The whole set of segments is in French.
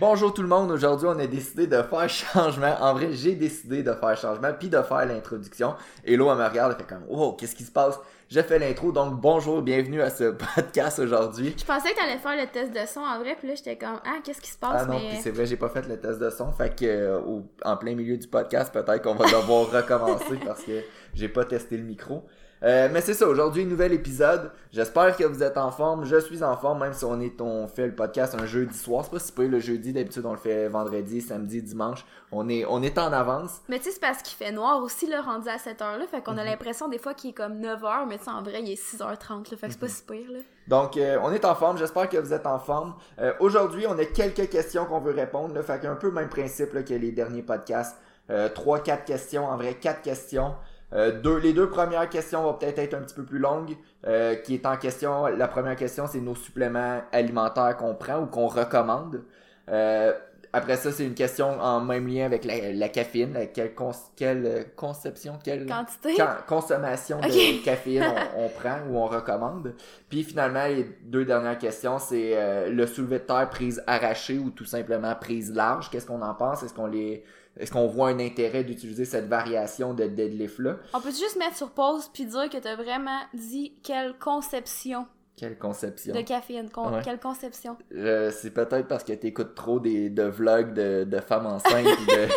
Bonjour tout le monde, aujourd'hui on a décidé de faire changement. En vrai, j'ai décidé de faire changement puis de faire l'introduction. Hello, elle me regarde, elle fait comme "Oh, qu'est-ce qui se passe? J'ai fait l'intro, donc bonjour, bienvenue à ce podcast aujourd'hui. Je pensais que t'allais faire le test de son en vrai, puis là j'étais comme ah qu'est-ce qui se passe? Ah non, mais puis c'est vrai, j'ai pas fait le test de son, fait que euh, au- en plein milieu du podcast, peut-être qu'on va devoir recommencer parce que j'ai pas testé le micro. Euh, mais c'est ça, aujourd'hui, nouvel épisode. J'espère que vous êtes en forme. Je suis en forme, même si on est on fait le podcast un jeudi soir. C'est pas si peu le jeudi, d'habitude on le fait vendredi, samedi, dimanche. On est, on est en avance. mais tu sais c'est parce qu'il fait noir aussi là rendu à cette heure là, fait qu'on a Mhm. l'impression des fois qu'il est comme 9h mais tu sais en vrai il est 6h30 là, fait que c'est pas si pire là. Donc, euh, on est en forme. J'espère que vous êtes en forme. Euh, Aujourd'hui, on a quelques questions qu'on veut répondre. Là, fait qu'un peu le même principe là, que les derniers podcasts. Euh, Trois, quatre questions. En vrai, quatre questions. Euh, deux, les deux premières questions vont peut-être être un petit peu plus longues. euh, qui est en question. La première question, c'est nos suppléments alimentaires qu'on prend ou qu'on recommande. Euh, après ça, c'est une question en même lien avec la, la caféine. la- quelle, quelle euh, conception, quelle Quantité? Consommation de caféine on, on prend ou on recommande. Puis finalement, les deux dernières questions, c'est euh, le soulevé de terre prise arrachée ou tout simplement prise large. Qu'est-ce qu'on en pense? Est-ce qu'on les est-ce qu'on voit un intérêt d'utiliser cette variation de deadlift là? On peut juste mettre sur pause puis dire que t'as vraiment dit quelle conception Quelle conception? de caféine, con- Ouais. quelle conception? Euh, c'est peut-être parce que t'écoutes trop des de vlogs de, de femmes enceintes et de,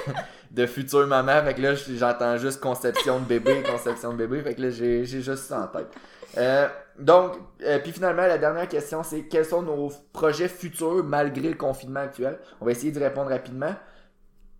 de futures mamans. Fait que là, j'entends juste conception de bébé, conception de bébé. Fait que là, j'ai j'ai juste ça en tête. Euh, donc, euh, puis finalement, la dernière question, c'est quels sont nos projets futurs malgré le confinement actuel? On va essayer d'y répondre rapidement.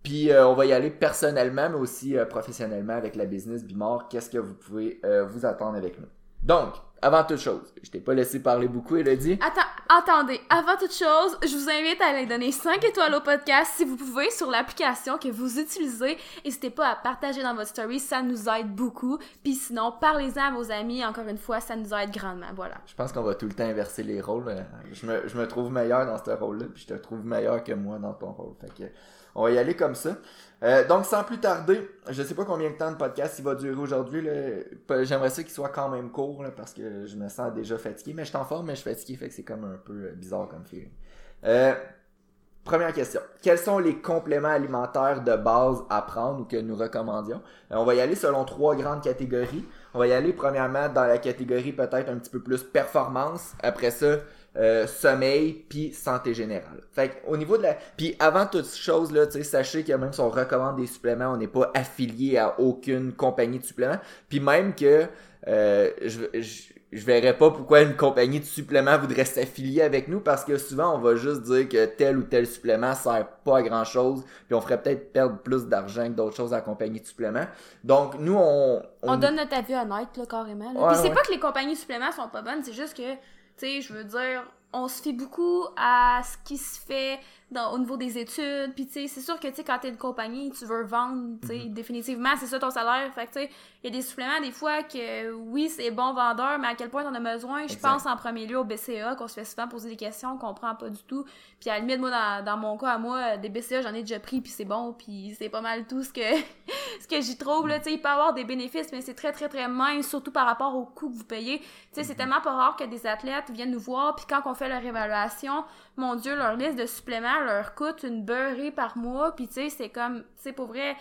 Puis euh, on va y aller personnellement, mais aussi euh, professionnellement avec la business Bimor. Qu'est-ce que vous pouvez euh, vous attendre avec nous? Donc, avant toute chose, je t'ai pas laissé parler beaucoup, Elodie. Attends, attendez, avant toute chose, je vous invite à aller donner 5 étoiles au podcast si vous pouvez sur l'application que vous utilisez. N'hésitez pas à partager dans votre story, ça nous aide beaucoup. Puis sinon, parlez-en à vos amis, encore une fois, ça nous aide grandement. Voilà. Je pense qu'on va tout le temps inverser les rôles. Je me, je me trouve meilleur dans ce rôle-là, puis je te trouve meilleur que moi dans ton rôle. Fait que, on va y aller comme ça. Euh, donc, sans plus tarder, je sais pas combien de temps de podcast il va durer aujourd'hui. J'aimerais ça qu'il soit quand même court, parce que je me sens déjà fatigué. Mais je suis en forme, mais je suis fatigué, fait que c'est comme un peu euh, bizarre comme feeling. Euh, Première question. Quels sont les compléments alimentaires de base à prendre ou que nous recommandions? On va y aller selon trois grandes catégories. On va y aller premièrement dans la catégorie peut-être un petit peu plus performance. Après ça, euh, sommeil puis santé générale. Fait que, au niveau de la... Puis avant toute chose, là, tu sais, sachez que même si on recommande des suppléments, on n'est pas affilié à aucune compagnie de suppléments. Puis même que euh, je, je, je verrais pas pourquoi une compagnie de suppléments voudrait s'affilier avec nous parce que souvent on va juste dire que tel ou tel supplément sert pas à grand chose puis on ferait peut-être perdre plus d'argent que d'autres choses à la compagnie de suppléments. Donc nous on On, donne notre avis honnête, là, carrément. là. Ouais, Puis c'est ouais. pas que les compagnies de suppléments sont pas bonnes, c'est juste que, tu sais, je veux dire, on se fie beaucoup à ce qui se fait dans, au niveau des études. Puis, tu sais, c'est sûr que, tu sais, quand t'es une compagnie, tu veux vendre, tu sais, Mm-hmm. définitivement, c'est ça ton salaire. Fait que, tu sais, il y a des suppléments, des fois, que, oui, c'est bon vendeur, mais à quel point t'en as besoin? Je pense en premier lieu au BCA, qu'on se fait souvent poser des questions, qu'on comprend pas du tout. Puis, à la limite, moi, dans, dans mon cas, à moi, des BCA, j'en ai déjà pris, puis c'est bon, puis c'est pas mal tout ce que ce que j'y trouve là, tu sais, il peut y avoir des bénéfices mais c'est très très très mince surtout par rapport au coût que vous payez. Tu sais, c'est tellement pas rare que des athlètes viennent nous voir puis quand on fait leur évaluation, mon dieu, leur liste de suppléments leur coûte une beurrée par mois puis tu sais, c'est comme sais pour vrai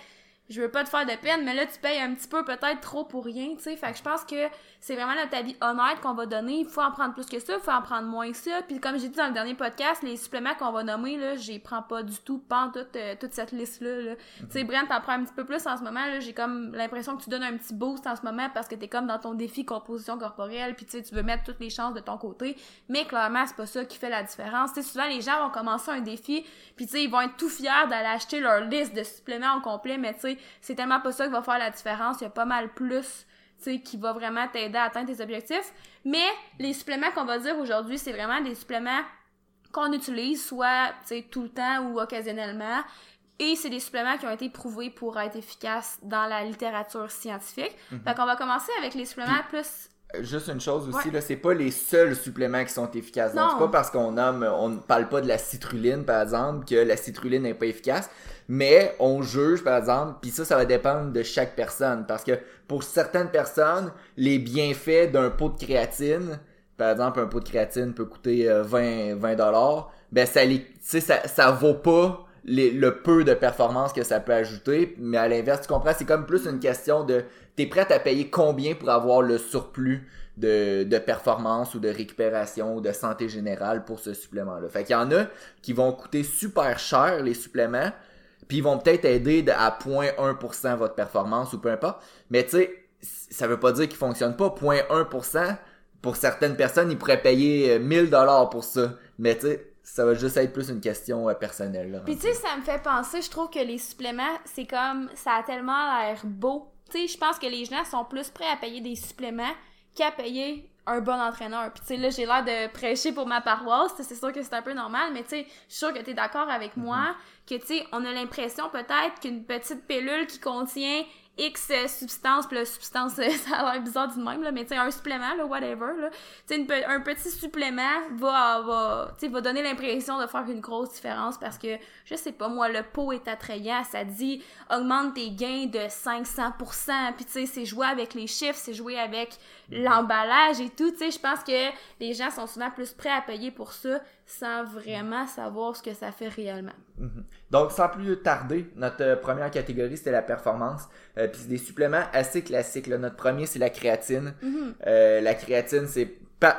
je veux pas te faire de peine, mais là, tu payes un petit peu peut-être trop pour rien, tu sais. Fait que je pense que c'est vraiment notre avis honnête qu'on va donner. Il faut en prendre plus que ça, il faut en prendre moins que ça. Puis comme j'ai dit dans le dernier podcast, les suppléments qu'on va nommer, là, j'y prends pas du tout, pas toute, euh, toute cette liste-là. Là. Tu sais, Brent, t'en prends un petit peu plus en ce moment, là. J'ai comme l'impression que tu donnes un petit boost en ce moment parce que t'es comme dans ton défi composition corporelle, puis tu sais, tu veux mettre toutes les chances de ton côté. Mais clairement, c'est pas ça qui fait la différence. Tu sais, souvent, les gens vont commencer un défi, puis tu sais, ils vont être tout fiers d'aller acheter leur liste de suppléments au complet, mais tu sais, c'est tellement pas ça qui va faire la différence. Il y a pas mal plus tu sais, qui va vraiment t'aider à atteindre tes objectifs. Mais les suppléments qu'on va dire aujourd'hui, c'est vraiment des suppléments qu'on utilise soit tu sais, tout le temps ou occasionnellement. Et c'est des suppléments qui ont été prouvés pour être efficaces dans la littérature scientifique. Fait qu'on va commencer avec les suppléments plus Juste une chose aussi, Ouais. là, c'est pas les seuls suppléments qui sont efficaces. Donc, Non. c'est pas parce qu'on nomme, on ne parle pas de la citrulline, par exemple, que la citrulline n'est pas efficace. Mais on juge, par exemple, puis ça, ça va dépendre de chaque personne. Parce que pour certaines personnes, les bienfaits d'un pot de créatine par exemple, un pot de créatine peut coûter 20, 20 dollars, ben ça, les, ça, ça vaut pas le peu de performance que ça peut ajouter, mais à l'inverse, tu comprends, c'est comme plus une question de t'es prête à payer combien pour avoir le surplus de, de performance ou de récupération ou de santé générale pour ce supplément-là? Fait qu'il y en a qui vont coûter super cher les suppléments, puis ils vont peut-être aider à 0.1% votre performance ou peu importe. Mais tu sais, ça veut pas dire qu'ils fonctionnent pas. 0.1%, pour certaines personnes, ils pourraient payer 1000 euh, dollars pour ça. Mais tu sais, ça va juste être plus une question euh, personnelle. Là, Puis tu sais, ça me fait penser, je trouve que les suppléments, c'est comme, ça a tellement l'air beau. Tu sais, je pense que les gens sont plus prêts à payer des suppléments qu'à payer un bon entraîneur. Puis tu sais, là, j'ai l'air de prêcher pour ma paroisse, c'est sûr que c'est un peu normal, mais tu sais, je suis sûre que tu es d'accord avec moi, mm-hmm. que tu sais, on a l'impression peut-être qu'une petite pilule qui contient X substance, puis la substance, ça a l'air bizarre du même, là, mais tu sais, un supplément, là, whatever, là. Tu sais, un petit supplément va, va, va donner l'impression de faire une grosse différence parce que, je sais pas, moi, le pot est attrayant, ça dit augmente tes gains de 500%, puis tu sais, c'est jouer avec les chiffres, c'est jouer avec l'emballage et tout, tu sais, je pense que les gens sont souvent plus prêts à payer pour ça sans vraiment savoir ce que ça fait réellement. Mhm. Donc, sans plus tarder, notre euh, première catégorie, c'était la performance. Euh, puis c'est des suppléments assez classiques. Notre premier, c'est la créatine. Mhm. Euh, la créatine, c'est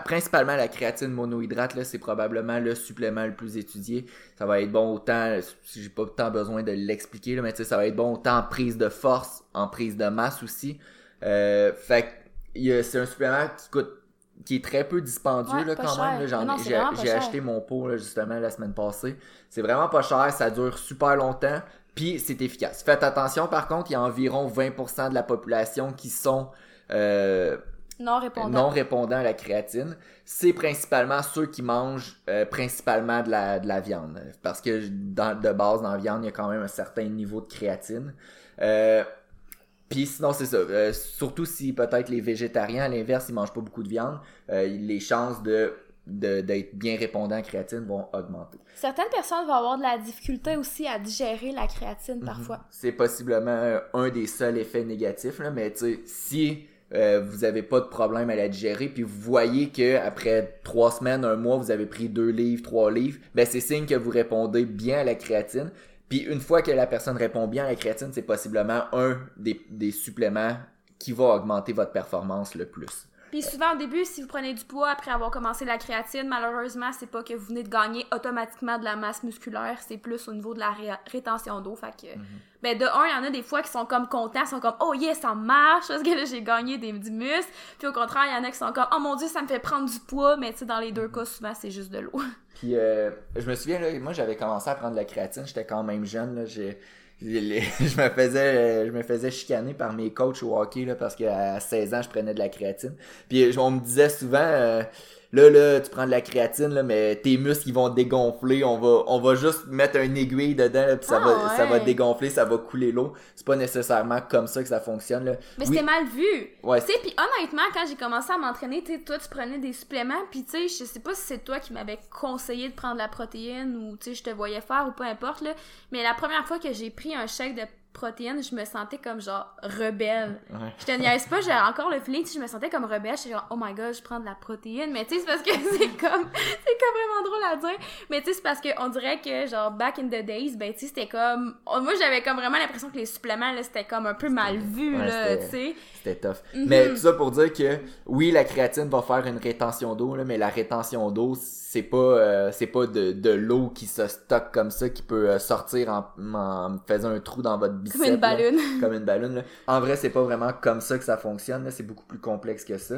principalement la créatine monohydrate. C'est probablement le supplément le plus étudié. Ça va être bon autant, si j'ai pas tant besoin de l'expliquer, mais ça va être bon autant en prise de force, en prise de masse aussi. fait c'est un supplément qui coûte qui est très peu dispendieux là, quand même. J'ai acheté mon pot justement la semaine passée. C'est vraiment pas cher, ça dure super longtemps, puis c'est efficace. Faites attention par contre, il y a environ 20% de la population qui sont euh, non, répondants. non répondants à la créatine. C'est principalement ceux qui mangent euh, principalement de la, de la viande. Parce que dans, de base, dans la viande, il y a quand même un certain niveau de créatine. Euh, puis sinon, c'est ça. Euh, surtout si peut-être les végétariens, à l'inverse, ils mangent pas beaucoup de viande, euh, les chances de d'être bien répondant à créatine vont augmenter. Certaines personnes vont avoir de la difficulté aussi à digérer la créatine mhm. parfois. C'est possiblement un des seuls effets négatifs, là, mais tu sais, si euh, vous avez pas de problème à la digérer, puis vous voyez que après trois semaines, un mois, vous avez pris deux livres, trois livres, ben c'est signe que vous répondez bien à la créatine. Puis une fois que la personne répond bien à la créatine, c'est possiblement un des, des suppléments qui va augmenter votre performance le plus. Puis souvent au début, si vous prenez du poids après avoir commencé la créatine, malheureusement, c'est pas que vous venez de gagner automatiquement de la masse musculaire, c'est plus au niveau de la rétention d'eau. Fait que, mhm. ben de un, il y en a des fois qui sont comme contents, sont comme oh yes, ça marche, parce que là j'ai gagné des, du muscle. Puis au contraire, il y en a qui sont comme oh mon dieu, ça me fait prendre du poids, mais tu sais, dans les deux cas, souvent c'est juste de l'eau. Puis euh, je me souviens, là, moi j'avais commencé à prendre de la créatine, j'étais quand même jeune, là, j'ai je me faisais je me faisais chicaner par mes coachs au hockey là, parce qu'à 16 ans je prenais de la créatine. Puis on me disait souvent euh, là là tu prends de la créatine là mais tes muscles ils vont dégonfler. On va on va juste mettre un aiguille dedans là, puis ça va ah, ça va dégonfler ça va couler l'eau. C'est pas nécessairement comme ça que ça fonctionne là. Mais c'était mal vu. Ouais. tu sais puis honnêtement quand j'ai commencé à m'entraîner tu toi tu prenais des suppléments puis tu sais je sais pas si c'est toi qui m'avais conseillé de prendre la protéine ou tu sais je te voyais faire ou peu importe là mais la première fois que j'ai pris un chèque de protéines, je me sentais comme genre rebelle. Je te niaise pas, j'ai encore le feeling, je me sentais comme rebelle, je suis genre oh my god, je prends de la protéine, mais tu sais c'est parce que c'est comme c'est comme vraiment drôle à dire, mais tu sais c'est parce que on dirait que genre back in the days, ben tu sais c'était comme moi j'avais comme vraiment l'impression que les suppléments là c'était comme un peu mal vu là, tu sais. C'était tough. Mhm. Mais tout ça pour dire que oui, la créatine va faire une rétention d'eau là, mais la rétention d'eau c'est pas euh, c'est pas de, de l'eau qui se stocke comme ça qui peut euh, sortir en, en faisant un trou dans votre comme une ballonne. comme une ballonne. En vrai, c'est pas vraiment comme ça que ça fonctionne. C'est beaucoup plus complexe que ça.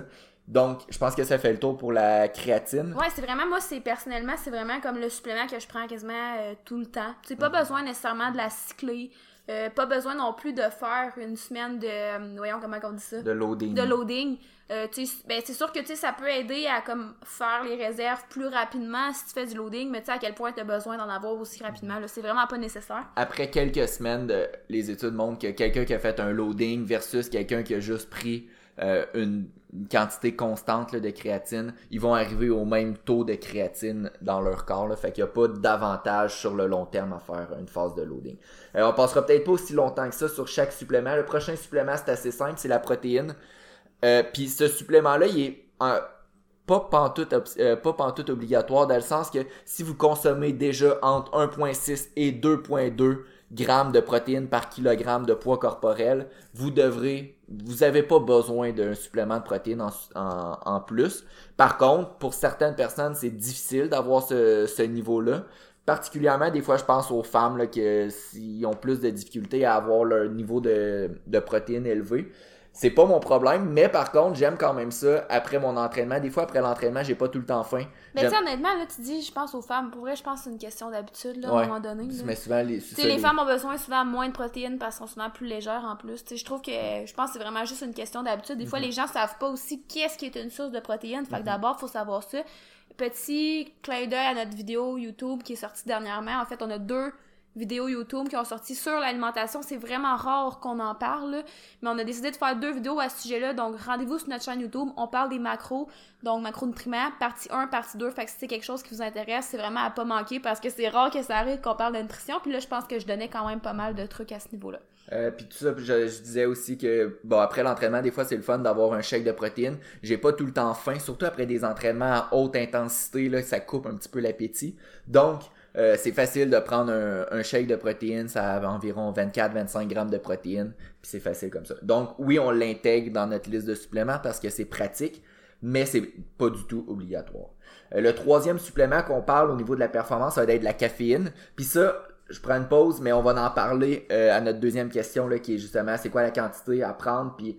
Donc, je pense que ça fait le tour pour la créatine. Ouais, c'est vraiment, moi, c'est personnellement, c'est vraiment comme le supplément que je prends quasiment euh, tout le temps. Tu pas mhm. besoin nécessairement de la cycler. Euh, pas besoin non plus de faire une semaine de. Euh, voyons comment on dit ça. De loading. De loading. Euh, ben, c'est sûr que ça peut aider à comme faire les réserves plus rapidement si tu fais du loading, mais tu sais à quel point tu as besoin d'en avoir aussi rapidement. C'est vraiment pas nécessaire. Après quelques semaines, de, les études montrent que quelqu'un qui a fait un loading versus quelqu'un qui a juste pris euh, une, quantité constante de créatine, ils vont arriver au même taux de créatine dans leur corps. Fait qu'il n'y a pas d'avantage sur le long terme à faire une phase de loading. Euh, on passera peut-être pas aussi longtemps que ça sur chaque supplément. Le prochain supplément, c'est assez simple, c'est la protéine. Euh, Puis ce supplément-là, il est pas pantoute, euh, pas pantoute obligatoire dans le sens que si vous consommez déjà entre 1.6 et 2.2 grammes de protéines par kilogramme de poids corporel, vous devrez, vous avez pas besoin d'un supplément de protéines en, plus. Par contre, pour certaines personnes, c'est difficile d'avoir ce, ce niveau-là. Particulièrement, des fois, je pense aux femmes là, qui ont plus de difficultés à avoir leur niveau de, de protéines élevé. C'est pas mon problème, mais par contre, j'aime quand même ça après mon entraînement. Des fois, après l'entraînement, j'ai pas tout le temps faim. Mais tu honnêtement, là, tu dis, je pense aux femmes. Pour vrai, je pense que c'est une question d'habitude, là, à un moment donné. Mais souvent, les, les, les femmes ont besoin souvent moins de protéines parce qu'elles sont souvent plus légères en plus. Je trouve que, je pense que c'est vraiment juste une question d'habitude. Des fois, mm-hmm. les gens savent pas aussi qu'est-ce qui est une source de protéines. Fait que mm-hmm. d'abord, faut savoir ça. Petit clin d'œil à notre vidéo YouTube qui est sortie dernièrement. En fait, on a deux vidéos YouTube qui ont sorti sur l'alimentation. C'est vraiment rare qu'on en parle, mais on a décidé de faire deux vidéos à ce sujet-là. Donc, rendez-vous sur notre chaîne YouTube. On parle des macros, donc macronutriments, partie 1, partie 2. Fait que si c'est quelque chose qui vous intéresse, c'est vraiment à pas manquer parce que c'est rare que ça arrive qu'on parle de nutrition. Puis là, je pense que je donnais quand même pas mal de trucs à ce niveau-là. Euh, puis tout ça, je, je, disais aussi que bon après l'entraînement, des fois c'est le fun d'avoir un shake de protéines. J'ai pas tout le temps faim, surtout après des entraînements à haute intensité, là, ça coupe un petit peu l'appétit. Donc euh, c'est facile de prendre un, shake de protéines, ça a environ 24-25 grammes de protéines, puis c'est facile comme ça. Donc oui, on l'intègre dans notre liste de suppléments parce que c'est pratique, mais c'est pas du tout obligatoire. Euh, le troisième supplément qu'on parle au niveau de la performance, ça va être la caféine. Puis ça, je prends une pause, mais on va en parler euh, à notre deuxième question là, qui est justement c'est quoi la quantité à prendre, puis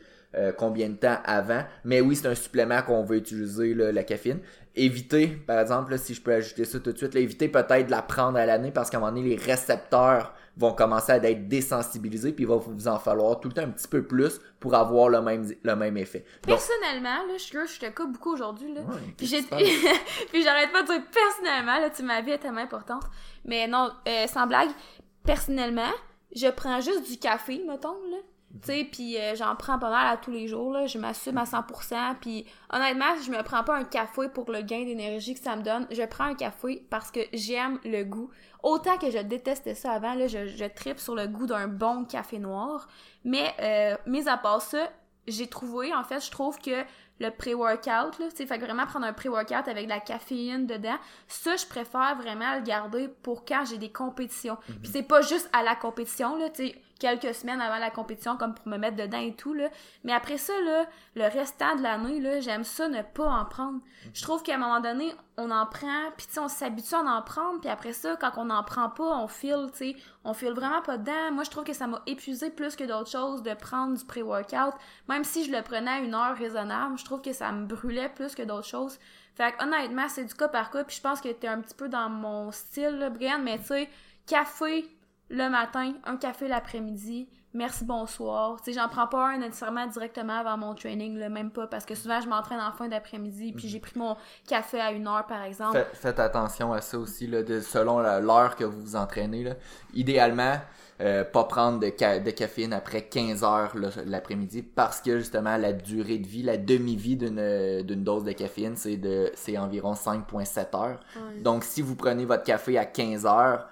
combien de temps avant? Mais oui, c'est un supplément qu'on veut utiliser, la caféine éviter, par exemple, si je peux ajouter ça tout de suite, éviter peut-être de la prendre à l'année parce qu'à un moment donné, les récepteurs vont commencer à être désensibilisés puis il va vous en falloir tout le temps un petit peu plus pour avoir le même, le même effet. personnellement, là, je, je te coupe beaucoup aujourd'hui, là. puis j'arrête pas de dire personnellement, là, tu ma vie est tellement importante. Mais non, euh, sans blague, personnellement, je prends juste du café, mettons, là. Tu sais, puis euh, j'en prends pas mal à tous les jours, là. Je m'assume à 100%. Puis honnêtement, je me prends pas un café pour le gain d'énergie que ça me donne. Je prends un café parce que j'aime le goût. Autant que je détestais ça avant, là, je, je tripe sur le goût d'un bon café noir. Mais, euh, mis à part ça, j'ai trouvé, en fait, je trouve que le pré-workout, là, tu fait vraiment prendre un pré-workout avec de la caféine dedans, ça, je préfère vraiment le garder pour quand j'ai des compétitions. Mhm. Puis c'est pas juste à la compétition, là, tu sais, quelques semaines avant la compétition comme pour me mettre dedans et tout là. Mais après ça là, le restant de l'année là, j'aime ça ne pas en prendre. Mhm. Je trouve qu'à un moment donné, on en prend, puis tu sais on s'habitue à en prendre, puis après ça quand on n'en prend pas, on file, tu sais, on file vraiment pas dedans. Moi je trouve que ça m'a épuisé plus que d'autres choses de prendre du pré-workout, même si je le prenais à une heure raisonnable, je trouve que ça me brûlait plus que d'autres choses. Fait que honnêtement, c'est du cas par cas, puis je pense que t'es un petit peu dans mon style, là, Brian, mais tu sais, café, le matin, un café l'après-midi, merci, bonsoir. Tu sais, j'en prends pas un nécessairement directement avant mon training, là, même pas, parce que souvent je m'entraîne en fin d'après-midi, puis j'ai pris mon café à une heure, par exemple. faites attention à ça aussi, là, de, selon l'heure que vous vous entraînez. Là. Idéalement, euh, pas prendre de, de, caféine après 15 heures l'après-midi parce que justement la durée de vie, la demi-vie d'une dose de caféine, c'est de c'est environ 5.7 heures. Donc si vous prenez votre café à 15 heures,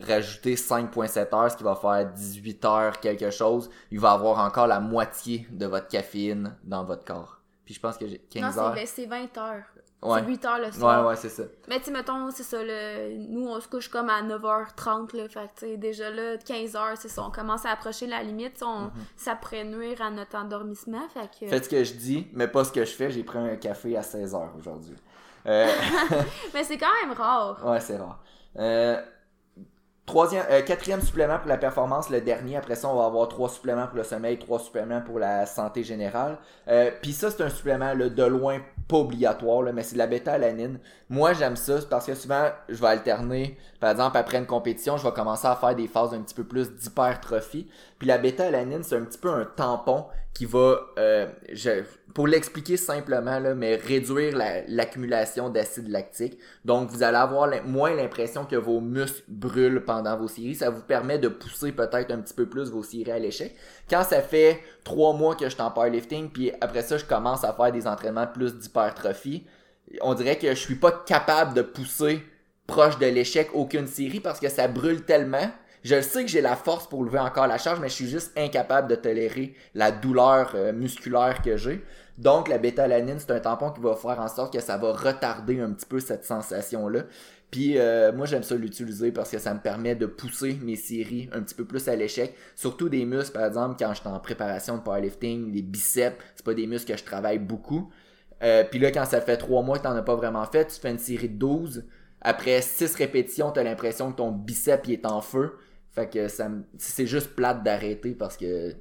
rajouter 5.7 heures, ce qui va faire 18 heures quelque chose, il va avoir encore la moitié de votre caféine dans votre corps. Puis je pense que j'ai 15 non, heures. Non, c'est 20 heures. C'est 8 heures le soir. Ouais, ouais, c'est ça. Mais tu mettons, c'est ça, nous, on se couche comme à 9h30, là. Fait tu sais, déjà là, 15h, c'est ça, on commence à approcher la limite, on, mm ça pourrait nuire à notre endormissement, fait que... Faites ce que je dis, mais pas ce que je fais, j'ai pris un café à 16h aujourd'hui. Euh... mais c'est quand même rare. Ouais, c'est rare. Euh, Euh, quatrième supplément pour la performance, le dernier. Après ça, on va avoir trois suppléments pour le sommeil, trois suppléments pour la santé générale. Euh, Puis ça, c'est un supplément là, de loin pas obligatoire, là, mais c'est de la bêta-alanine. Moi, j'aime ça parce que souvent, je vais alterner. Par exemple, après une compétition, je vais commencer à faire des phases un petit peu plus d'hypertrophie. Puis la bêta-alanine, c'est un petit peu un tampon qui va, euh, je, pour l'expliquer simplement, là, mais réduire l'accumulation d'acide lactique. Donc, vous allez avoir moins l'impression que vos muscles brûlent pendant vos séries. Ça vous permet de pousser peut-être un petit peu plus vos séries à l'échec. Quand ça fait trois mois que je suis en powerlifting, puis après ça, je commence à faire des entraînements plus d'hypertrophie, on dirait que je suis pas capable de pousser proche de l'échec aucune série parce que ça brûle tellement je sais que j'ai la force pour lever encore la charge, mais je suis juste incapable de tolérer la douleur euh, musculaire que j'ai. Donc, la bétalanine, c'est un tampon qui va faire en sorte que ça va retarder un petit peu cette sensation-là. Puis euh, moi j'aime ça l'utiliser parce que ça me permet de pousser mes séries un petit peu plus à l'échec. Surtout des muscles, par exemple, quand je suis en préparation de powerlifting, les biceps, c'est pas des muscles que je travaille beaucoup. Euh, puis là, quand ça fait trois mois que t'en as pas vraiment fait, tu fais une série de 12. Après 6 répétitions, t'as l'impression que ton bicep est en feu. Fait que ça c'est juste plate d'arrêter parce que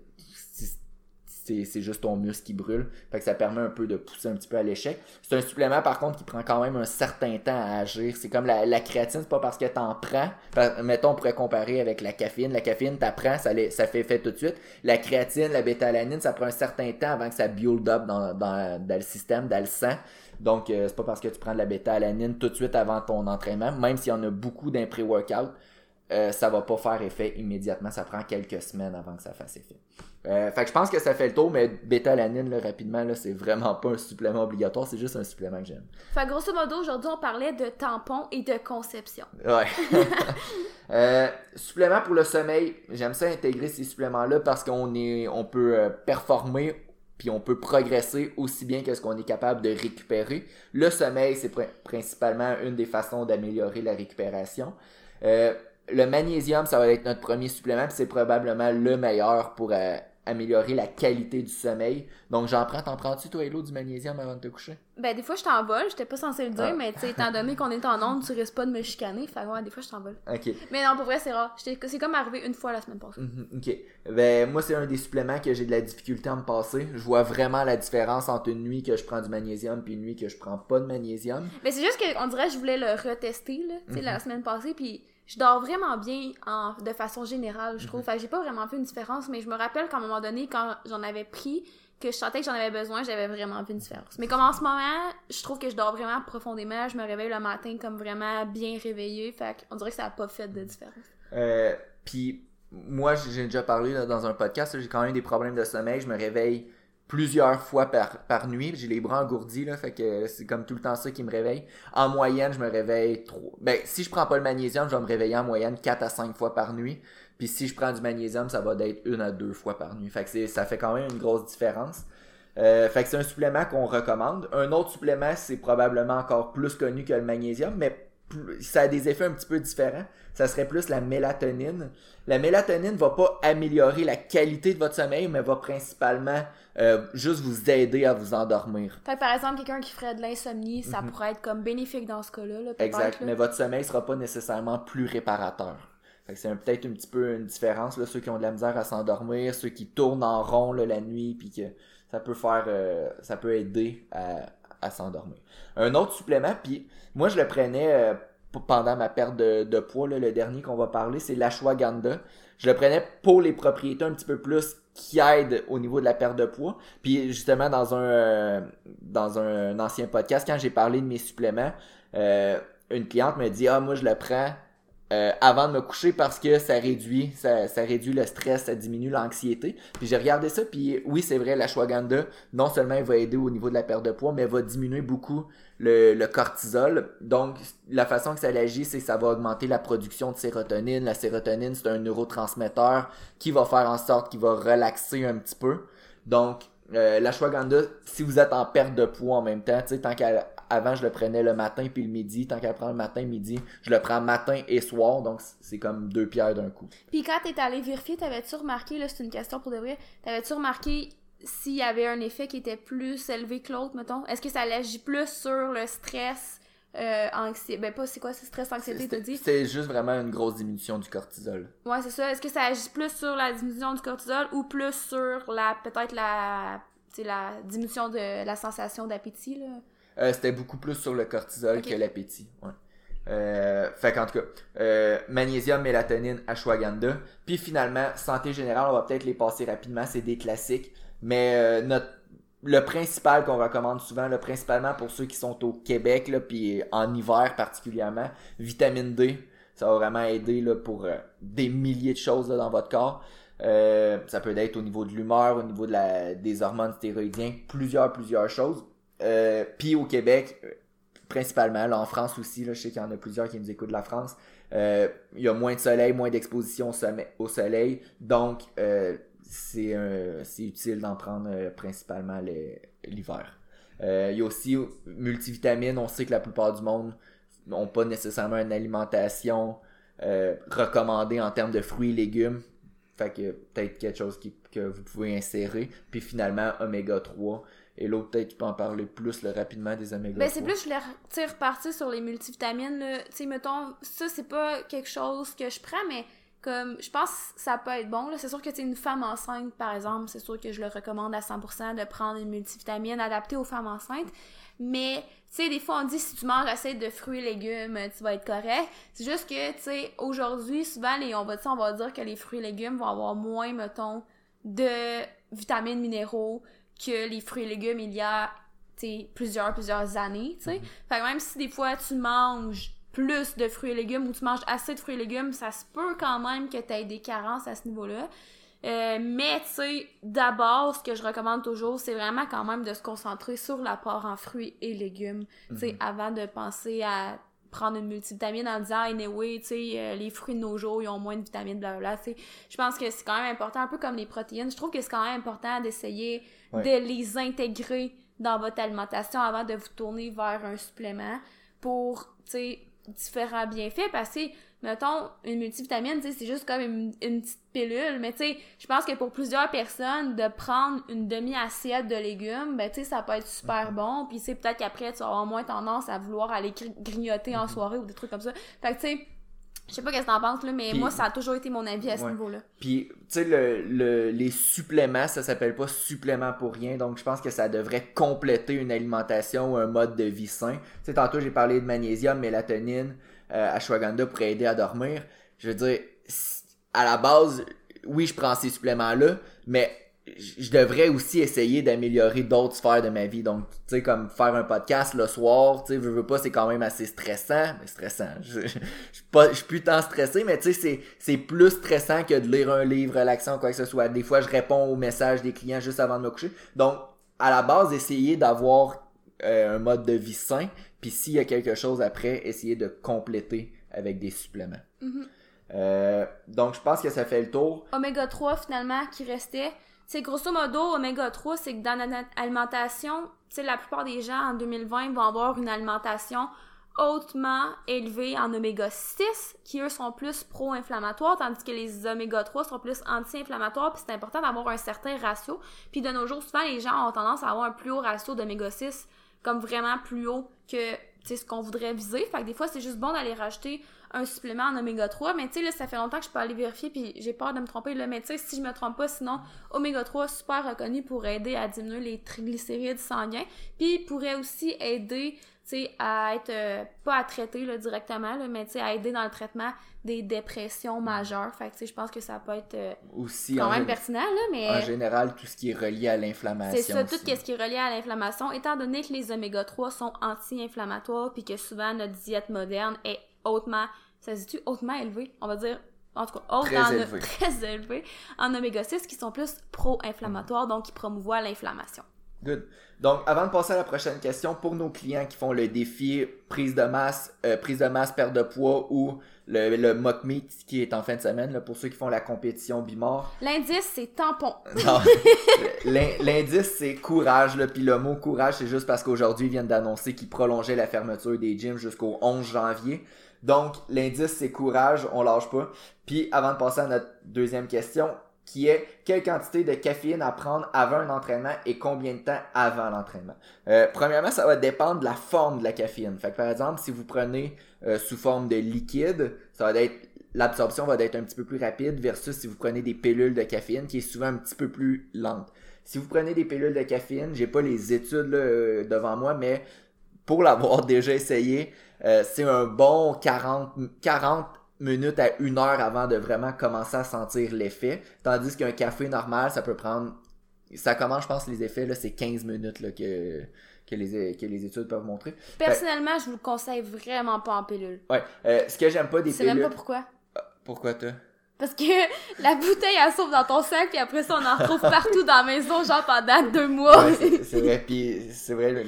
c'est juste ton muscle qui brûle. Fait que ça permet un peu de pousser un petit peu à l'échec. C'est un supplément par contre qui prend quand même un certain temps à agir. C'est comme la, la créatine, c'est pas parce que t'en prends. mettons, on pourrait comparer avec la caféine. La caféine, t'apprends, ça, ça fait effet tout de suite. La créatine, la bétalanine, ça prend un certain temps avant que ça build up dans, dans, dans le système, dans le sang. Donc, euh, c'est pas parce que tu prends de la bétalanine tout de suite avant ton entraînement, même s'il y en a beaucoup d'un pré-workout, euh, ça va pas faire effet immédiatement. Ça prend quelques semaines avant que ça fasse effet. Euh, fait que je pense que ça fait le tour, mais bêta-alanine, rapidement, là, c'est vraiment pas un supplément obligatoire, c'est juste un supplément que j'aime. Fait grosso modo, aujourd'hui, on parlait de tampons et de conception. Ouais. euh, supplément pour le sommeil, j'aime ça intégrer ces suppléments-là parce qu'on est, on peut euh, performer puis on peut progresser aussi bien que ce qu'on est capable de récupérer. Le sommeil, c'est principalement une des façons d'améliorer la récupération. Euh, le magnésium, ça va être notre premier supplément, c'est probablement le meilleur pour euh, améliorer la qualité du sommeil. Donc j'en prends, t'en prends-tu toi Hello du magnésium avant de te coucher? Ben des fois je t'envole, j'étais pas censé le dire, ah. mais tu sais, étant donné qu'on est en onde, tu risques pas de me chicaner, fait ouais, des fois je t'envole. Ok. Mais non, pour vrai c'est rare. C'est comme arrivé une fois la semaine passée. Mhm, ok. Ben moi c'est un des suppléments que j'ai de la difficulté à me passer. Je vois vraiment la différence entre une nuit que je prends du magnésium puis une nuit que je prends pas de magnésium. Mais c'est juste qu'on dirait que je voulais le retester là, tu sais, la mhm. semaine passée puis je dors vraiment bien en, de façon générale, je trouve. Mhm. j'ai pas vraiment vu une différence, mais je me rappelle qu'à un moment donné, quand j'en avais pris, que je sentais que j'en avais besoin, j'avais vraiment vu une différence. Mais comme en ce moment, je trouve que je dors vraiment profondément, je me réveille le matin comme vraiment bien réveillée, fait on dirait que ça a pas fait de différence. Euh, puis moi, j'ai déjà parlé dans un podcast, j'ai quand même des problèmes de sommeil, je me réveille plusieurs fois par, par nuit. J'ai les bras engourdis, là, fait que c'est comme tout le temps ça qui me réveille. En moyenne, je me réveille trop. Ben, si je prends pas le magnésium, je vais me réveiller en moyenne 4 à 5 fois par nuit. Puis si je prends du magnésium, ça va d'être une à deux fois par nuit. Fait que ça fait quand même une grosse différence. Euh, fait que c'est un supplément qu'on recommande. Un autre supplément, c'est probablement encore plus connu que le magnésium, mais ça a des effets un petit peu différents. Ça serait plus la mélatonine. La mélatonine va pas améliorer la qualité de votre sommeil, mais va principalement euh, juste vous aider à vous endormir. Fait par exemple, quelqu'un qui ferait de l'insomnie, ça mhm. pourrait être comme bénéfique dans ce cas-là. Là, exact, mais votre sommeil sera pas nécessairement plus réparateur. Fait que c'est peut-être un petit peu une différence, là, ceux qui ont de la misère à s'endormir, ceux qui tournent en rond là, la nuit, puis que ça peut faire, euh, ça peut aider à, à s'endormir. Un autre supplément, puis moi je le prenais euh, pendant ma perte de, poids, le dernier qu'on va parler, c'est l'ashwagandha. Je le prenais pour les propriétés un petit peu plus qui aident au niveau de la perte de poids. Puis justement, dans un, euh, dans un ancien podcast, quand j'ai parlé de mes suppléments, euh, une cliente me dit Ah, moi je le prends euh, avant de me coucher parce que ça réduit ça, réduit le stress, ça diminue l'anxiété. Puis j'ai regardé ça, puis oui, c'est vrai, la shwaganda, non seulement elle va aider au niveau de la perte de poids, mais elle va diminuer beaucoup le, cortisol. Donc, la façon que ça agit, c'est que ça va augmenter la production de sérotonine. La sérotonine, c'est un neurotransmetteur qui va faire en sorte qu'il va relaxer un petit peu. Donc, euh, la shwaganda, si vous êtes en perte de poids en même temps, tu sais, qu'avant je le prenais le matin puis le midi, tant qu'à prendre le matin, midi, je le prends matin et soir, donc c'est comme deux pierres d'un coup. Puis quand t'es allé vérifier, t'avais-tu remarqué, là c'est une question pour de vrai, t'avais-tu remarqué s'il y avait un effet qui était plus élevé que l'autre, mettons? Est-ce que ça agit plus sur le stress euh, anxiété. Ben, pas c'est quoi, c'est stress, anxiété, t'as dit? C'est juste vraiment une grosse diminution du cortisol. Ouais, c'est ça. Est-ce que ça agit plus sur la diminution du cortisol ou plus sur la, peut-être la, la diminution de la sensation d'appétit, là? Euh, c'était beaucoup plus sur le cortisol que l'appétit, ouais. Euh, fait qu'en tout cas, euh, magnésium, mélatonine, ashwagandha. Puis finalement, santé générale, on va peut-être les passer rapidement, c'est des classiques. Mais euh, notre le principal qu'on recommande souvent, là, principalement pour ceux qui sont au Québec, là, puis en hiver particulièrement, vitamine D, ça va vraiment aider là, pour euh, des milliers de choses là, dans votre corps. Euh, ça peut être au niveau de l'humeur, au niveau de la, des hormones stéroïdiennes, plusieurs, plusieurs choses. Euh, puis au Québec, principalement. Là, en France aussi, je sais qu'il y en a plusieurs qui nous écoutent de la France. Euh, il y a moins de soleil, moins d'exposition au, soleil. Donc, euh, c'est utile d'en prendre euh, principalement l'hiver. Euh, il y a aussi multivitamines. On sait que la plupart du monde n'ont pas nécessairement une alimentation recommandée en termes de fruits et légumes. Fait que peut-être quelque chose que vous pouvez insérer. Puis finalement, oméga 3. Et l'autre, peut-être, tu peux en parler plus rapidement des oméga Ben, c'est plus, je voulais repartir sur les multivitamines. Tu sais, mettons, ça, c'est pas quelque chose que je prends, mais comme, je pense que ça peut être bon. C'est sûr que, tu une femme enceinte, par exemple, c'est sûr que je le recommande à 100% de prendre une multivitamine adaptée aux femmes enceintes. Mais, tu sais, des fois, on dit si tu manges assez de fruits et légumes, tu vas être correct. C'est juste que, tu sais, aujourd'hui, souvent, les, on, va, on va dire que les fruits et légumes vont avoir moins, mettons, de vitamines, minéraux que les fruits et légumes il y a, plusieurs, plusieurs années, tu. Mm-hmm. Fait que même si des fois, tu manges plus de fruits et légumes ou tu manges assez de fruits et légumes, ça se peut quand même que tu aies des carences à ce niveau-là. Euh, mais tu sais, d'abord, ce que je recommande toujours, c'est vraiment quand même de se concentrer sur l'apport en fruits et légumes, tu sais, mhm. avant de penser à prendre une multivitamine en disant anyway, tu sais, euh, les fruits de nos jours, ils ont moins de vitamines, blablabla, tu sais. Je pense que c'est quand même important, un peu comme les protéines. Je trouve que c'est quand même important d'essayer de les intégrer dans votre alimentation avant de vous tourner vers un supplément pour, tu sais, différents bienfaits parce que mettons, une multivitamine, c'est juste comme une, petite pilule, mais tu sais, je pense que pour plusieurs personnes, de prendre une demi-assiette de légumes, ben tu sais, ça peut être super mhm. bon, puis c'est peut-être qu'après, tu vas avoir moins tendance à vouloir aller grignoter en mhm. soirée ou des trucs comme ça. Fait que tu sais, je sais pas qu'est-ce que t'en penses, là, mais moi, ça a toujours été mon avis à ce niveau-là. Puis, tu sais, le, les suppléments, ça s'appelle pas supplément pour rien, donc je pense que ça devrait compléter une alimentation ou un mode de vie sain. Tu sais, tantôt, j'ai parlé de magnésium, mélatonine, euh, ashwagandha pour aider à dormir. Je veux dire, à la base, oui, je prends ces suppléments-là, mais je devrais aussi essayer d'améliorer d'autres sphères de ma vie. Donc, tu sais, comme faire un podcast le soir, tu sais, je veux pas, c'est quand même assez stressant. Mais stressant, je, je, je, suis plus tant stressé, mais tu sais, c'est plus stressant que de lire un livre relaxant ou quoi que ce soit. Des fois, je réponds aux messages des clients juste avant de me coucher. Donc, à la base, essayer d'avoir euh, un mode de vie sain, puis s'il y a quelque chose après, essayer de compléter avec des suppléments. Mm-hmm. Euh, donc, je pense que ça fait le tour. Oméga 3, finalement, qui restait. C'est grosso modo, oméga 3, c'est que dans notre alimentation, la plupart des gens en 2020 vont avoir une alimentation hautement élevée en oméga 6, qui eux sont plus pro-inflammatoires, tandis que les oméga 3 sont plus anti-inflammatoires, puis c'est important d'avoir un certain ratio. Puis de nos jours, souvent, les gens ont tendance à avoir un plus haut ratio d'oméga 6, comme vraiment plus haut que ce qu'on voudrait viser. Fait que des fois, c'est juste bon d'aller rajouter un supplément en oméga 3. Mais tu sais, là, ça fait longtemps que je peux aller vérifier, puis j'ai peur de me tromper. Là, mais si je me trompe pas, sinon, oméga 3, super reconnu pour aider à diminuer les triglycérides sanguins. Puis pourrait aussi aider, sais, à être, euh, pas à traiter là, directement, là, mais à aider dans le traitement des dépressions majeures. Fait que je pense que ça peut être euh, aussi quand même pertinent, là, mais... En général, tout ce qui est relié à l'inflammation. C'est ça, tout ce qui est relié à l'inflammation. Étant donné que les oméga 3 sont anti-inflammatoires, puis que souvent notre diète moderne est hautement, ça se dit hautement élevé, on va dire, en tout cas, haut très, en, élevé. très élevé en oméga 6 qui sont plus pro-inflammatoires, donc qui promouvoient l'inflammation. Good. Donc, avant de passer à la prochaine question, pour nos clients qui font le défi prise de masse, euh, prise de masse, perte de poids ou le, le mock meet qui est en fin de semaine, là, pour ceux qui font la compétition bimor. L'indice, c'est tampon. Non. L'indice, c'est courage, là, puis le mot courage, c'est juste parce qu'aujourd'hui, ils viennent d'annoncer qu'ils prolongeaient la fermeture des gyms jusqu'au 11 janvier. Donc, l'indice, c'est courage, on lâche pas. Puis, avant de passer à notre deuxième question, qui est quelle quantité de caféine à prendre avant un entraînement et combien de temps avant l'entraînement. Euh, premièrement, ça va dépendre de la forme de la caféine. Fait que, par exemple, si vous prenez euh, sous forme de liquide, ça va être l'absorption va être un petit peu plus rapide versus si vous prenez des pilules de caféine qui est souvent un petit peu plus lente. Si vous prenez des pilules de caféine, j'ai pas les études euh, devant moi, mais pour l'avoir déjà essayé, c'est un bon 40, 40 minutes à une heure avant de vraiment commencer à sentir l'effet. Tandis qu'un café normal, ça peut prendre... Ça commence, je pense, les effets, là, c'est 15 minutes là, que, que, les, que les études peuvent montrer. Personnellement, je vous le conseille vraiment pas en pilule. Ouais. Euh, ce que j'aime pas des pilules... C'est même pas pourquoi. Pourquoi toi? Parce que la bouteille, elle sauve dans ton sac, puis après ça, on en retrouve partout dans la maison, genre pendant deux mois. Ouais, c'est- vrai, puis c'est vrai,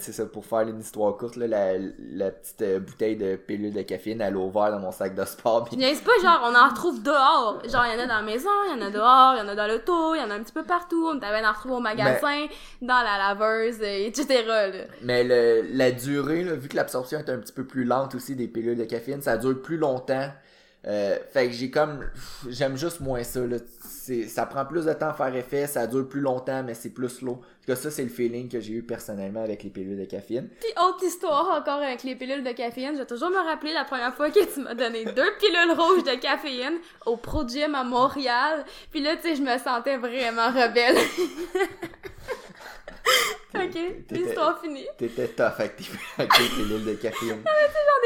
c'est ça, pour faire une histoire courte, là, la, la petite euh, bouteille de pilule de caféine, elle ouvert dans mon sac de sport, puis niaise pas, genre, on en retrouve dehors. Genre, il y en a dans la maison, il y en a dehors, il y en a dans l'auto, il y en a un petit peu partout. On t'avait en retrouver au magasin, dans la laveuse, etc. Là. Mais le, la durée, là, vu que l'absorption est un petit peu plus lente aussi des pilules de caféine, ça dure plus longtemps. Euh, fait que j'ai comme j'aime juste moins ça là. Ça prend plus de temps à faire effet, ça dure plus longtemps mais c'est plus slow. Cas ça c'est le feeling que j'ai eu personnellement avec les pilules de caféine. Puis autre histoire encore avec les pilules de caféine, je vais toujours me rappeler la première fois que tu m'as donné deux pilules rouges de caféine au Pro Gym à Montréal. Puis là, tu sais, je me sentais vraiment rebelle. ok, l'histoire finie. T'étais tough avec tes, pilules de caféine.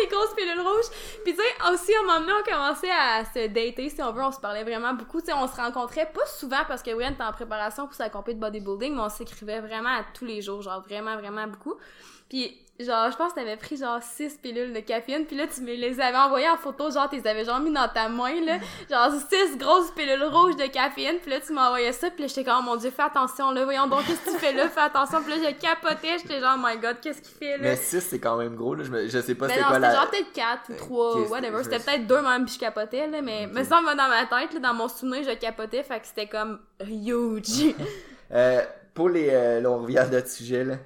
des grosses pilules rouges. Puis tu sais, aussi, à un moment donné, on commençait à se dater, si on veut, on se parlait vraiment beaucoup. Tu sais, on se rencontrait pas souvent parce que Brian était en préparation pour sa compétition de bodybuilding, mais on s'écrivait vraiment à tous les jours, genre vraiment, vraiment beaucoup. Puis genre, je pense que t'avais pris genre 6 pilules de caféine, puis là, tu me les avais envoyées en photo, genre, tu les avais genre mis dans ta main, là. Genre 6 grosses pilules rouges de caféine, puis là, tu m'envoyais ça, puis là, j'étais comme, oh mon dieu, fais attention, là, voyons donc, qu'est-ce que tu fais là, fais attention, puis là, je capotais, j'étais genre, oh my god, qu'est-ce qu'il fait là? Mais 6 c'est quand même gros là, je, me- je sais pas Mais c'est quoi c'était la genre peut-être 4 ou 3 Ok, ou whatever. c'était- peut-être 2 même puis je capotais, là, mais Ok. me semble dans ma tête, là, dans mon souvenir, je capotais, fait que c'était comme huge. Euh, pour les. euh, là, on revient à notre sujet, là.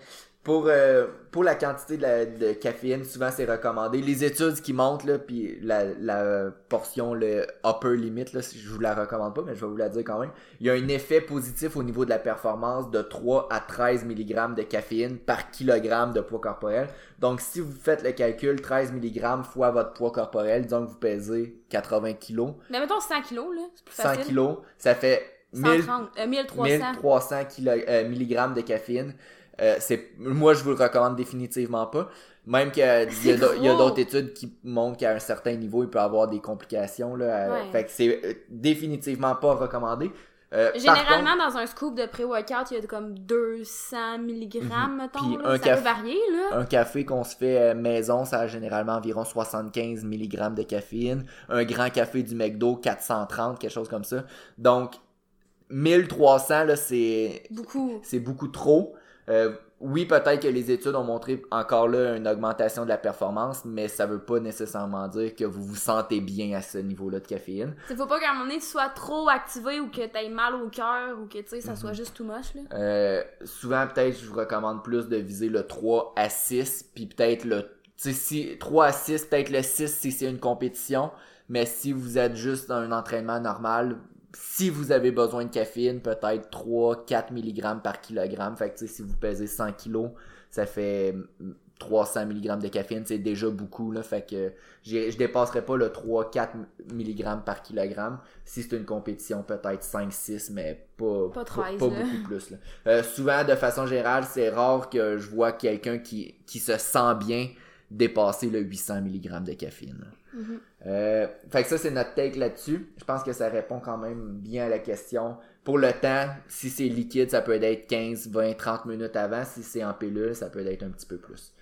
Pour, euh, pour la quantité de, la- de caféine, souvent c'est recommandé. Les études qui montrent, là, puis la, la portion, le upper limit, là, si je vous la recommande pas, mais je vais vous la dire quand même. Il y a un effet positif au niveau de la performance de 3 à 13 mg de caféine par kilogramme de poids corporel. Donc, si vous faites le calcul, 13 mg fois votre poids corporel, disons que vous pesez 80 kg, mais mettons 100 kilos, là, c'est plus 100 facile. kg, ça fait 1000 130, euh, 1300. 1300 kilo, euh, de caféine. Euh, c'est, moi, je vous le recommande définitivement pas. Même qu'il y a, d'autres études qui montrent qu'à un certain niveau, il peut avoir des complications. Là, Ouais. Fait que c'est euh, définitivement pas recommandé. Euh, Généralement, contre, dans un scoop de pré-workout, il y a comme 200 mg, mettons. Puis là. un ça café- peut varier, là. un café qu'on se fait euh, maison, ça a généralement environ 75 mg de caféine. Un grand café du McDo, 430, quelque chose comme ça. Donc, 1300, là, c'est Beaucoup. c'est beaucoup trop. Euh, oui, peut-être que les études ont montré encore là une augmentation de la performance, mais ça veut pas nécessairement dire que vous vous sentez bien à ce niveau-là de caféine. Il faut pas qu'à un moment donné, tu sois trop activé ou que t'aies mal au cœur ou que, tu sais, ça Mhm. soit juste too much, là. Euh, souvent, peut-être, je vous recommande plus de viser le 3 à 6, puis peut-être le... Tu sais, si 3 à 6, peut-être le 6 si c'est une compétition, mais si vous êtes juste dans un entraînement normal, si vous avez besoin de caféine, peut-être 3-4 mg par kilogramme. Fait que, si vous pesez 100 kg, ça fait mm, 300 mg de caféine, c'est déjà beaucoup, là. Fait que je dépasserai pas le 3-4 mg par kilogramme. Si c'est une compétition, peut-être 5-6, mais pas, Pas 13, pas là. beaucoup plus, là. Euh, souvent, de façon générale, c'est rare que je vois quelqu'un qui, qui se sent bien dépasser le 800 mg de caféine. Mhm. Euh, fait que ça, c'est notre take là-dessus. Je pense que ça répond quand même bien à la question. Pour le temps, si c'est liquide, ça peut être 15, 20, 30 minutes avant. Si c'est en pilule, ça peut être un petit peu plus.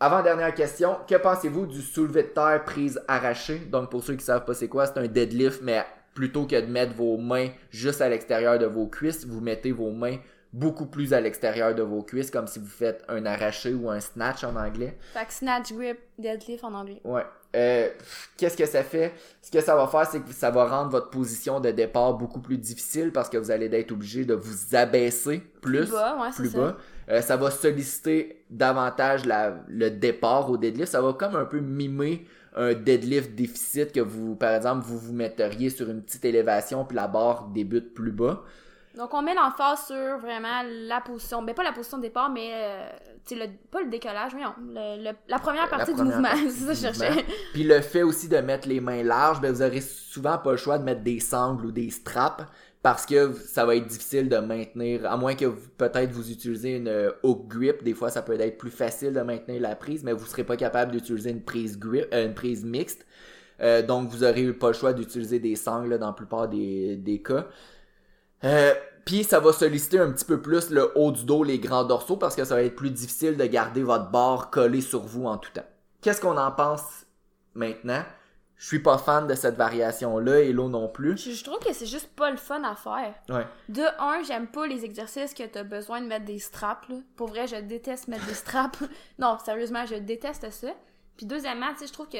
Avant-dernière question, que pensez-vous du soulevé de terre prise arrachée? Donc, pour ceux qui savent pas c'est quoi, c'est un deadlift, mais plutôt que de mettre vos mains juste à l'extérieur de vos cuisses, vous mettez vos mains beaucoup plus à l'extérieur de vos cuisses, comme si vous faites un arraché ou un snatch en anglais. Fait que snatch grip, deadlift en anglais. Ouais. Euh, Qu'est-ce que ça fait? Ce que ça va faire, c'est que ça va rendre votre position de départ beaucoup plus difficile parce que vous allez être obligé de vous abaisser plus, Plus bas, ouais, ça. Euh, ça va solliciter davantage la, le départ au deadlift. Ça va comme un peu mimer un deadlift déficit que vous, par exemple, vous vous metteriez sur une petite élévation puis la barre débute plus bas. Donc, on met l'emphase sur vraiment la position. Ben, pas la position de départ, mais, euh, tu sais, le, pas le décollage, mais non, le- le- la première partie La première du mouvement. C'est ça que je cherchais. Puis le fait aussi de mettre les mains larges, ben vous aurez souvent pas le choix de mettre des sangles ou des straps parce que ça va être difficile de maintenir, à moins que vous- peut-être vous utilisez une euh, hook grip, des fois ça peut être plus facile de maintenir la prise, mais vous serez pas capable d'utiliser une prise grip, euh, une prise mixte. Euh, donc vous aurez pas le choix d'utiliser des sangles là, dans la plupart des, des cas. Euh, puis ça va solliciter un petit peu plus le haut du dos, les grands dorsaux, parce que ça va être plus difficile de garder votre barre collée sur vous en tout temps. Qu'est-ce qu'on en pense maintenant? je suis pas fan de cette variation-là et l'eau non plus. Je, je trouve que c'est juste pas le fun à faire. Ouais. De un, j'aime pas les exercices que t'as besoin de mettre des straps. Là. Pour vrai, je déteste mettre des straps. non, sérieusement, je déteste ça. Puis deuxièmement, tu sais, je trouve que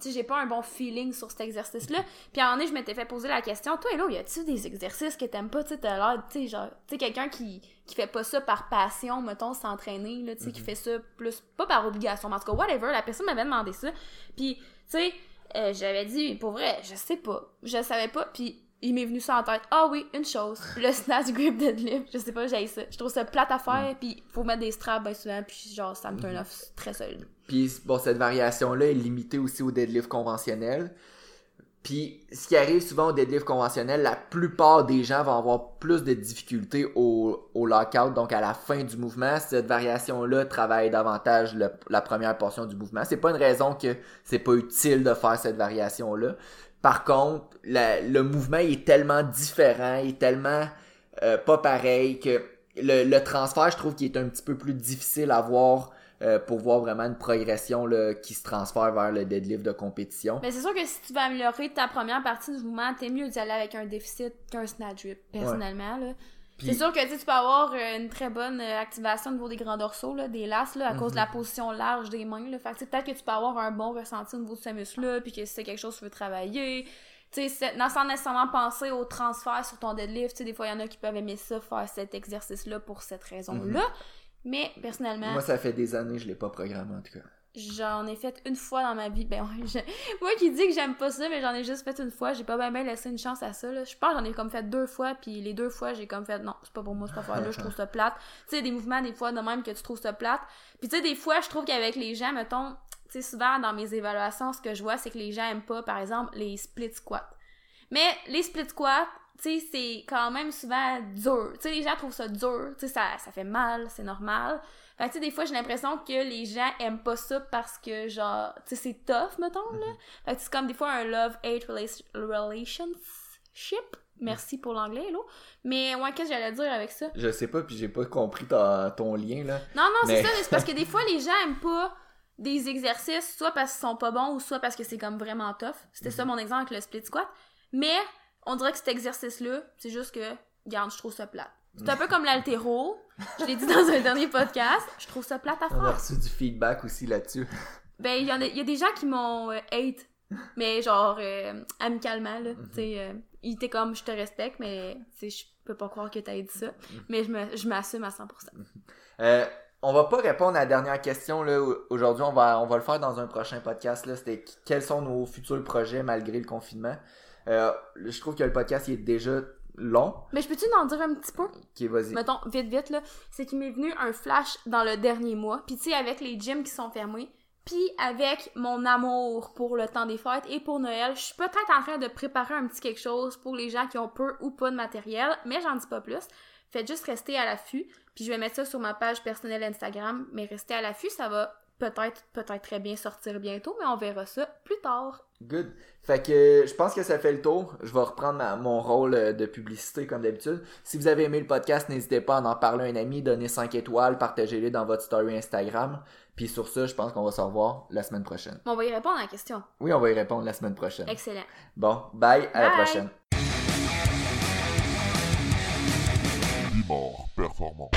tu sais, j'ai pas un bon feeling sur cet exercice-là. Puis à un moment donné, je m'étais fait poser la question, toi, là, y a-tu des exercices que t'aimes pas, tu sais, t'as l'air, tu sais, genre, tu sais, quelqu'un qui, qui fait pas ça par passion, mettons, s'entraîner, là, tu sais, qui fait ça plus, pas par obligation, mais en tout cas, whatever, la personne m'avait demandé ça. Puis, tu sais, euh, j'avais dit, pour vrai, je sais pas, je savais pas, puis il m'est venu ça en tête. Ah oui, une chose, le snatch grip deadlift, je sais pas, j'ai ça. Je trouve ça plate à faire, puis faut mettre des straps bien souvent, puis genre, ça me turn off très solide. Puis bon, cette variation-là est limitée aussi au deadlift conventionnel. Puis ce qui arrive souvent au deadlift conventionnel, la plupart des gens vont avoir plus de difficultés au, au lockout, donc à la fin du mouvement. Cette variation-là travaille davantage le- la première portion du mouvement. C'est pas une raison que c'est pas utile de faire cette variation-là. Par contre, la- le mouvement est tellement différent, il est tellement euh, pas pareil que le, le transfert, je trouve qu'il est un petit peu plus difficile à voir euh, pour voir vraiment une progression là, qui se transfère vers le deadlift de compétition. Mais c'est sûr que si tu veux améliorer ta première partie du mouvement, t'es mieux d'y aller avec un déficit qu'un snatch personnellement, là. C'est sûr que tu peux avoir euh, une très bonne euh, activation au niveau des grands dorsaux, là, des laces, là, à cause de Mhm. la position large des mains. Là. Fait peut-être que tu peux avoir un bon ressenti au niveau de ce muscle-là, puis que si c'est quelque chose que tu veux travailler. Tu sais, sans nécessairement penser au transfert sur ton deadlift. Des fois, il y en a qui peuvent aimer ça, faire cet exercice-là pour cette raison-là. Mais, personnellement, Moi, ça fait des années que je l'ai pas programmé, en tout cas. J'en ai fait une fois dans ma vie. Ben, moi qui dis que j'aime pas ça, mais j'en ai juste fait une fois. J'ai pas bien laissé une chance à ça. Là. Je pense j'en ai comme fait deux fois, puis les deux fois, j'ai comme fait non, c'est pas pour moi cette affaire-là, je trouve ça plate. Tu sais, des mouvements, des fois, de même que tu trouves ça plate. Puis tu sais, des fois, je trouve qu'avec les gens, mettons, tu sais, souvent dans mes évaluations, ce que je vois, c'est que les gens aiment pas, par exemple, les split squats. Mais les split squats, tu sais, c'est quand même souvent dur. Tu sais, les gens trouvent ça dur. Tu sais, ça, ça fait mal, c'est normal. Fait que, tu sais, des fois, j'ai l'impression que les gens aiment pas ça parce que, genre, tu sais, c'est tough, mettons, là. Fait que c'est comme des fois un love-hate rela- relationship. Merci pour l'anglais, là. Mais, ouais, qu'est-ce que j'allais dire avec ça? Je sais pas, puis j'ai pas compris ta- ton lien, là. Non, non, Mais- c'est ça, mais c'est parce que des fois, les gens aiment pas des exercices, soit parce qu'ils sont pas bons, ou soit parce que c'est comme vraiment tough. C'était ça mon exemple avec le split squat. Mais, on dirait que cet exercice-là, c'est juste que, regarde, je trouve ça plate. C'est un peu comme l'altéro. Je l'ai dit dans un dernier podcast. Je trouve ça plate à On a faire. reçu du feedback aussi là-dessus. Ben, il y, a- il y a des gens qui m'ont euh, hate. Mais genre, euh, amicalement, là. Mhm. Tu sais, euh, il était comme, je te respecte, mais, je peux pas croire que t'as dit ça. Mhm. Mais je me- je m'assume à 100%. Euh, on va pas répondre à la dernière question là aujourd'hui, on va on va le faire dans un prochain podcast là, c'était qu- quels sont nos futurs projets malgré le confinement? Euh, je trouve que le podcast il est déjà long. Mais je peux-tu en dire un petit peu? OK, vas-y. mettons, vite, vite, là, c'est qu'il m'est venu un flash dans le dernier mois. Puis, tu sais, avec les gyms qui sont fermés, puis avec mon amour pour le temps des fêtes et pour Noël, je suis peut-être en train de préparer un petit quelque chose pour les gens qui ont peu ou pas de matériel, mais j'en dis pas plus. Faites juste rester à l'affût, puis je vais mettre ça sur ma page personnelle Instagram, mais restez à l'affût, ça va peut-être, peut-être très bien sortir bientôt, mais on verra ça plus tard. Good. Fait que je pense que ça fait le tour. Je vais reprendre ma- mon rôle euh, de publicité comme d'habitude. Si vous avez aimé le podcast, n'hésitez pas à en parler à un ami, donner 5 étoiles, partagez-les dans votre story Instagram. Puis sur ça, je pense qu'on va se revoir la semaine prochaine. On va y répondre à la question. Oui, on va y répondre la semaine prochaine. Excellent. Bon, bye, à la Bye. prochaine. Performant.